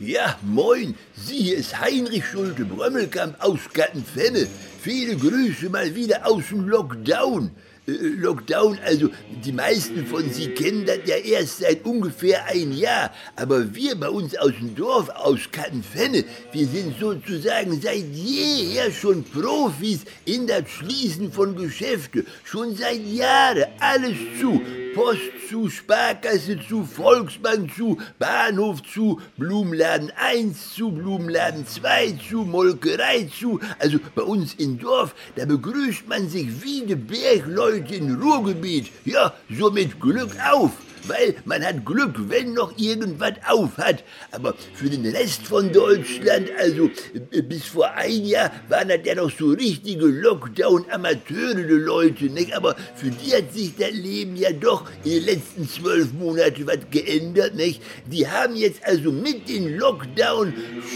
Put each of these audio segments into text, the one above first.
Ja, moin, Sie, ist Heinrich Schulte Brömmelkamp aus Gattenfenne. Viele Grüße mal wieder aus dem Lockdown. Äh, Lockdown, also die meisten von Sie kennen das ja erst seit ungefähr ein Jahr. Aber wir bei uns aus dem Dorf, aus Kattenfenne, wir sind sozusagen seit jeher schon Profis in das Schließen von Geschäften. Schon seit Jahren alles zu. Post zu, Sparkasse zu, Volksbank zu, Bahnhof zu, Blumenladen 1 zu, Blumenladen 2 zu, Molkerei zu. Also bei uns im Dorf, da begrüßt man sich wie die Bergleute im Ruhrgebiet. Ja, so mit Glück auf weil man hat Glück, wenn noch irgendwas auf hat. Aber für den Rest von Deutschland, also äh, bis vor ein Jahr, waren das ja noch so richtige Lockdown-Amateure, die Leute, nicht? Aber für die hat sich das Leben ja doch in den letzten zwölf Monaten was geändert, nicht? Die haben jetzt also mit dem Lockdown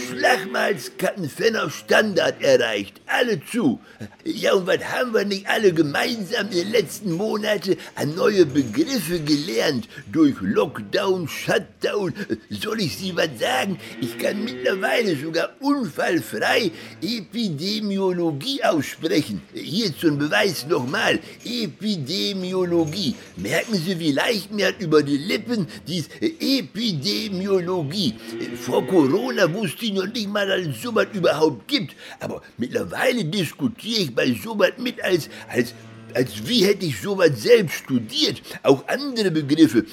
Schlagmalskattenfenner Standard erreicht. Alle zu. Ja, und was haben wir nicht alle gemeinsam in den letzten Monaten an neue Begriffe gelernt? Durch Lockdown, Shutdown. Soll ich Sie was sagen? Ich kann mittlerweile sogar unfallfrei Epidemiologie aussprechen. Hier zum Beweis nochmal. Epidemiologie. Merken Sie, wie leicht mir hat über die Lippen dies Epidemiologie. Vor Corona wusste ich noch nicht mal, dass es sowas überhaupt gibt. Aber mittlerweile diskutiere ich bei sowas mit als, als als wie hätte ich sowas selbst studiert. Auch andere Begriffe,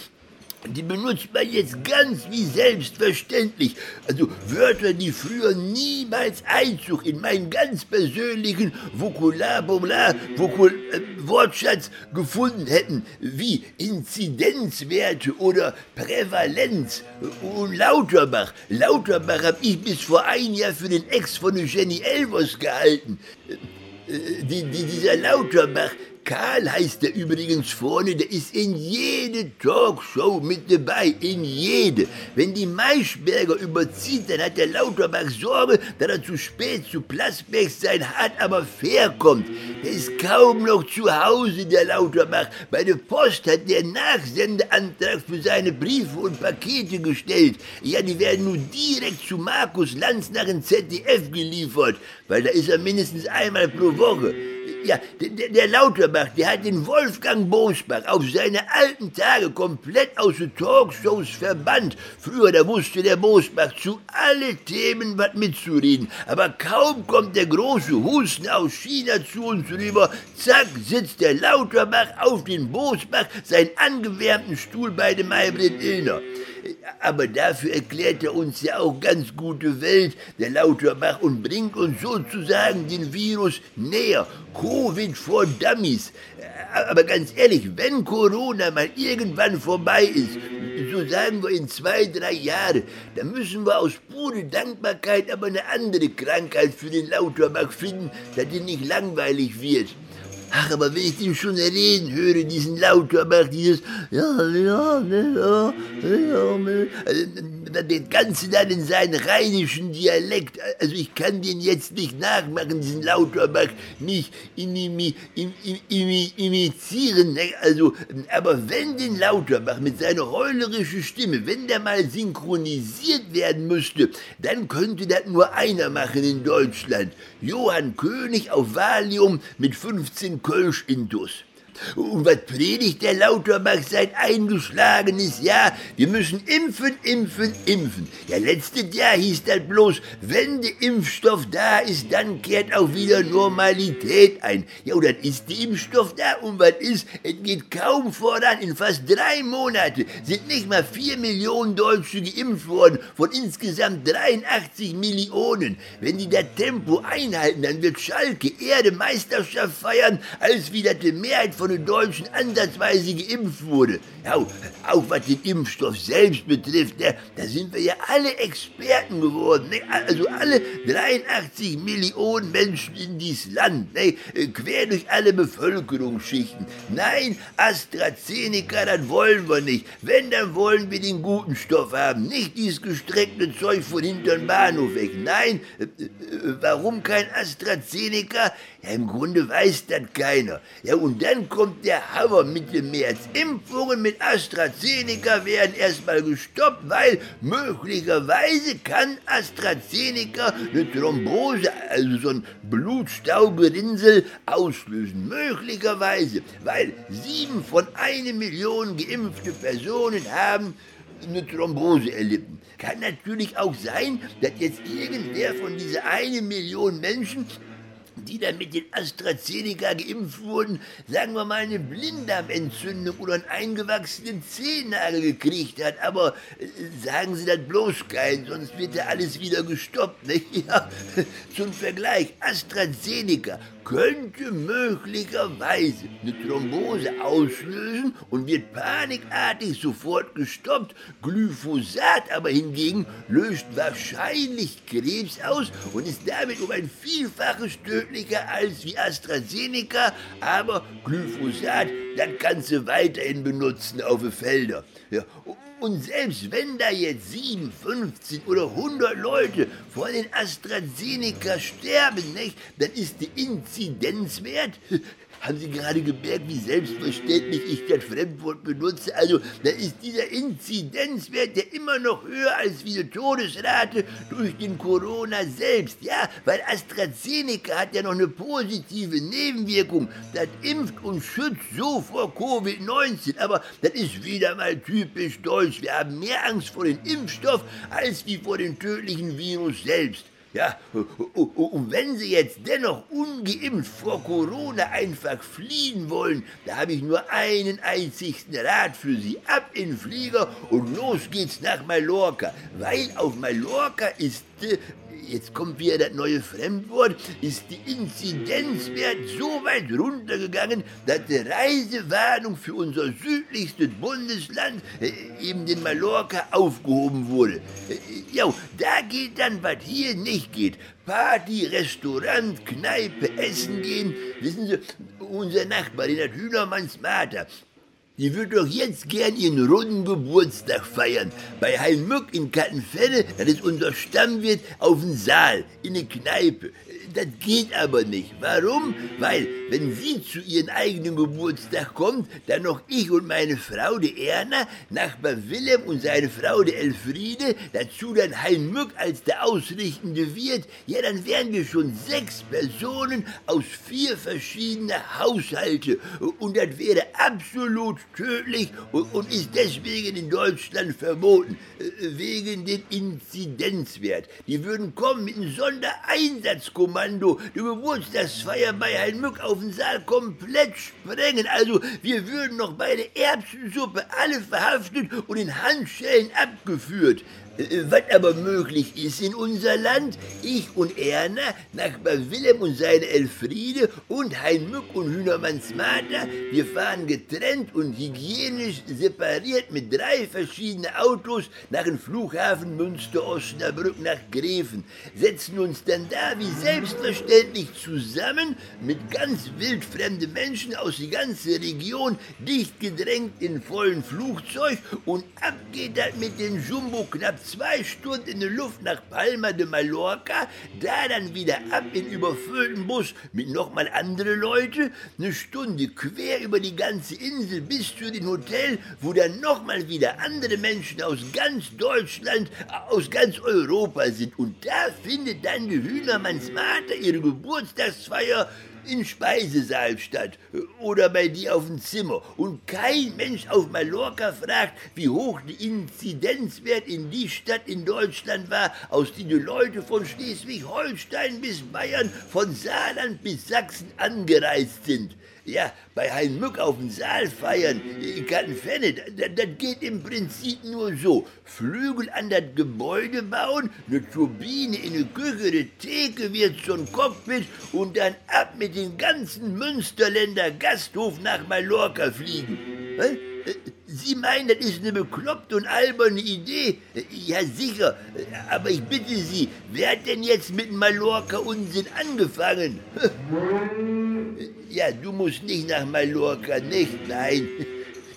die benutzt man jetzt ganz wie selbstverständlich. Also Wörter, die früher niemals Einzug in meinen ganz persönlichen Vokular, Vokul, äh, Wortschatz gefunden hätten, wie Inzidenzwerte oder Prävalenz. Und Lauterbach, Lauterbach habe ich bis vor ein Jahr für den Ex von Jenny Elvers gehalten. Äh, äh, die, die, dieser Lauterbach, Karl heißt er übrigens vorne, der ist in jede Talkshow mit dabei, in jede. Wenn die Maischberger überzieht, dann hat der Lauterbach Sorge, dass er zu spät zu Plasberg sein hart aber fair kommt. Der ist kaum noch zu Hause, der Lauterbach. Bei der Post hat der Nachsendeantrag für seine Briefe und Pakete gestellt. Ja, die werden nun direkt zu Markus Lanz nach dem ZDF geliefert, weil da ist er mindestens einmal pro Woche. Ja, der, der Lauterbach, der hat den Wolfgang Bosbach auf seine alten Tage komplett aus den Talkshows verbannt. Früher, da wusste der Bosbach zu alle Themen was mitzureden. Aber kaum kommt der große Husten aus China zu uns rüber, zack, sitzt der Lauterbach auf den Bosbach, seinen angewärmten Stuhl bei dem Maybrit Illner. Aber dafür erklärt er uns ja auch ganz gute Welt, der Lauterbach, und bringt uns sozusagen den Virus näher. Covid vor Dummies. Aber ganz ehrlich, wenn Corona mal irgendwann vorbei ist, so sagen wir in zwei, drei Jahren, dann müssen wir aus purer Dankbarkeit aber eine andere Krankheit für den Lauterbach finden, dass die nicht langweilig wird. Ach, aber wenn ich den schon reden höre, diesen Lauterbach, dieses, ja, ja, ne, ja, ja, ne, also, das Ganze dann in seinen rheinischen Dialekt, also ich kann den jetzt nicht nachmachen, diesen Lauterbach nicht imi, imi, imi, imitieren, ne? also, aber wenn den Lauterbach mit seiner heulerischen Stimme, wenn der mal synchronisiert werden müsste, dann könnte das nur einer machen in Deutschland. Johann König auf Valium mit 15 Kölsch intus. Und was predigt der Lauterbach seit eingeschlagenes Jahr? Wir müssen impfen, impfen, impfen. Ja, letztes Jahr hieß das bloß, wenn der Impfstoff da ist, dann kehrt auch wieder Normalität ein. Ja, und dann ist der Impfstoff da und was ist? Es geht kaum voran. In fast drei Monaten sind nicht mal vier Millionen Deutsche geimpft worden von insgesamt 83 Millionen. Wenn die das Tempo einhalten, dann wird Schalke Erde Meisterschaft feiern, als wieder die Mehrheit von den Deutschen ansatzweise geimpft wurde. Ja, auch was den Impfstoff selbst betrifft, ne, da sind wir ja alle Experten geworden. Ne? Also alle 83 Millionen Menschen in dieses Land, ne? quer durch alle Bevölkerungsschichten. Nein, AstraZeneca, das wollen wir nicht. Wenn, dann wollen wir den guten Stoff haben, nicht dieses gestreckte Zeug von hinterm Bahnhof weg. Nein, äh, äh, warum kein AstraZeneca? Ja, im Grunde weiß das keiner. Ja, und dann kommt der Hammer Mitte März. Impfungen mit AstraZeneca werden erstmal gestoppt, weil möglicherweise kann AstraZeneca eine Thrombose, also so ein Blutstaugerinnsel, auslösen. Möglicherweise, weil sieben von einer Million geimpfte Personen haben eine Thrombose erlitten. Kann natürlich auch sein, dass jetzt irgendwer von dieser eine Million Menschen die dann mit den AstraZeneca geimpft wurden, sagen wir mal eine Blinddarmentzündung oder einen eingewachsenen Zehennagel gekriegt hat. Aber äh, sagen Sie das bloß kein, sonst wird ja alles wieder gestoppt. Ne? Ja, zum Vergleich, AstraZeneca könnte möglicherweise eine Thrombose auslösen und wird panikartig sofort gestoppt. Glyphosat aber hingegen löst wahrscheinlich Krebs aus und ist damit um ein Vielfaches tödlicher als wie AstraZeneca. Aber Glyphosat, das kannst du weiterhin benutzen auf den Felder. Ja, und selbst wenn da jetzt 7, 15 oder 100 Leute vor den AstraZeneca sterben, nicht, dann ist der Inzidenzwert haben Sie gerade gemerkt, wie selbstverständlich ich das Fremdwort benutze? Also, da ist dieser Inzidenzwert ja immer noch höher als wie die Todesrate durch den Corona selbst. Ja, weil AstraZeneca hat ja noch eine positive Nebenwirkung. Das impft und schützt so vor Covid-19. Aber das ist wieder mal typisch deutsch. Wir haben mehr Angst vor dem Impfstoff als wie vor dem tödlichen Virus selbst. Ja, und wenn Sie jetzt dennoch ungeimpft vor Corona einfach fliehen wollen, da habe ich nur einen einzigen Rat für Sie. Ab in den Flieger und los geht's nach Mallorca. Weil auf Mallorca ist äh, jetzt kommt wieder das neue Fremdwort, ist die Inzidenzwert so weit runtergegangen, dass die Reisewarnung für unser südlichstes Bundesland, äh, eben den Mallorca, aufgehoben wurde. Äh, ja, da geht dann, was hier nicht geht. Party, Restaurant, Kneipe, Essen gehen. Wissen Sie, unser Nachbar, den hat Hühnermanns Mater, die würde doch jetzt gern ihren runden Geburtstag feiern. Bei Hein Mück in Kattenfelle, das ist unser Stammwirt, auf dem Saal, in der Kneipe. Das geht aber nicht. Warum? Weil, wenn sie zu ihrem eigenen Geburtstag kommt, dann noch ich und meine Frau, die Erna, Nachbar Willem und seine Frau, die Elfriede, dazu dann Hein Mück als der ausrichtende Wirt, ja, dann wären wir schon sechs Personen aus vier verschiedenen Haushalte. Und das wäre absolut tödlich und, und ist deswegen in Deutschland verboten. Äh, wegen den Inzidenzwert. Die würden kommen mit einem Sondereinsatzkommando Kommando die Geburtstagsfeier bei Herrn Mück auf den Saal komplett sprengen. Also wir würden noch bei der Erbsensuppe alle verhaftet und in Handschellen abgeführt. Was aber möglich ist in unser Land, ich und Erna, Nachbar Willem und seine Elfriede und Hein Mück und Hühnermanns Mater, wir fahren getrennt und hygienisch separiert mit drei verschiedenen Autos nach dem Flughafen Münster-Osnabrück nach Gräfen, setzen uns dann da wie selbstverständlich zusammen mit ganz wildfremden Menschen aus der ganzen Region, dicht gedrängt in vollen Flugzeug und ab geht das mit den Jumbo knapp zwei Stunden in der Luft nach Palma de Mallorca, da dann wieder ab in überfüllten Bus mit nochmal andere Leute, eine Stunde quer über die ganze Insel bis zu dem Hotel, wo dann nochmal wieder andere Menschen aus ganz Deutschland, aus ganz Europa sind. Und da findet dann die Hühnermanns Mater ihre Geburtstagsfeier im Speisesaal statt oder bei dir auf dem Zimmer. Und kein Mensch auf Mallorca fragt, wie hoch der Inzidenzwert in die Stadt in Deutschland war, aus der die Leute von Schleswig-Holstein bis Bayern, von Saarland bis Sachsen angereist sind. Ja, bei Hein Mück auf dem Saal feiern, in Kattenfenne, das, das geht im Prinzip nur so. Flügel an das Gebäude bauen, eine Turbine in eine Küche, eine Theke wird zum Cockpit und dann ab mit dem ganzen Münsterländer Gasthof nach Mallorca fliegen. Sie meinen, das ist eine bekloppte und alberne Idee? Ja, sicher. Aber ich bitte Sie, wer hat denn jetzt mit Mallorca-Unsinn angefangen? Ja, du musst nicht nach Mallorca, nicht? Nein.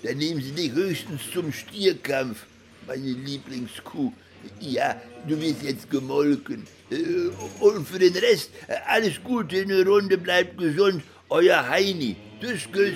Dann nehmen Sie dich höchstens zum Stierkampf, meine Lieblingskuh. Ja, du wirst jetzt gemolken. Äh, Und für den Rest, äh, alles Gute, eine Runde, bleibt gesund. Euer Heini. Tschüss, Küss.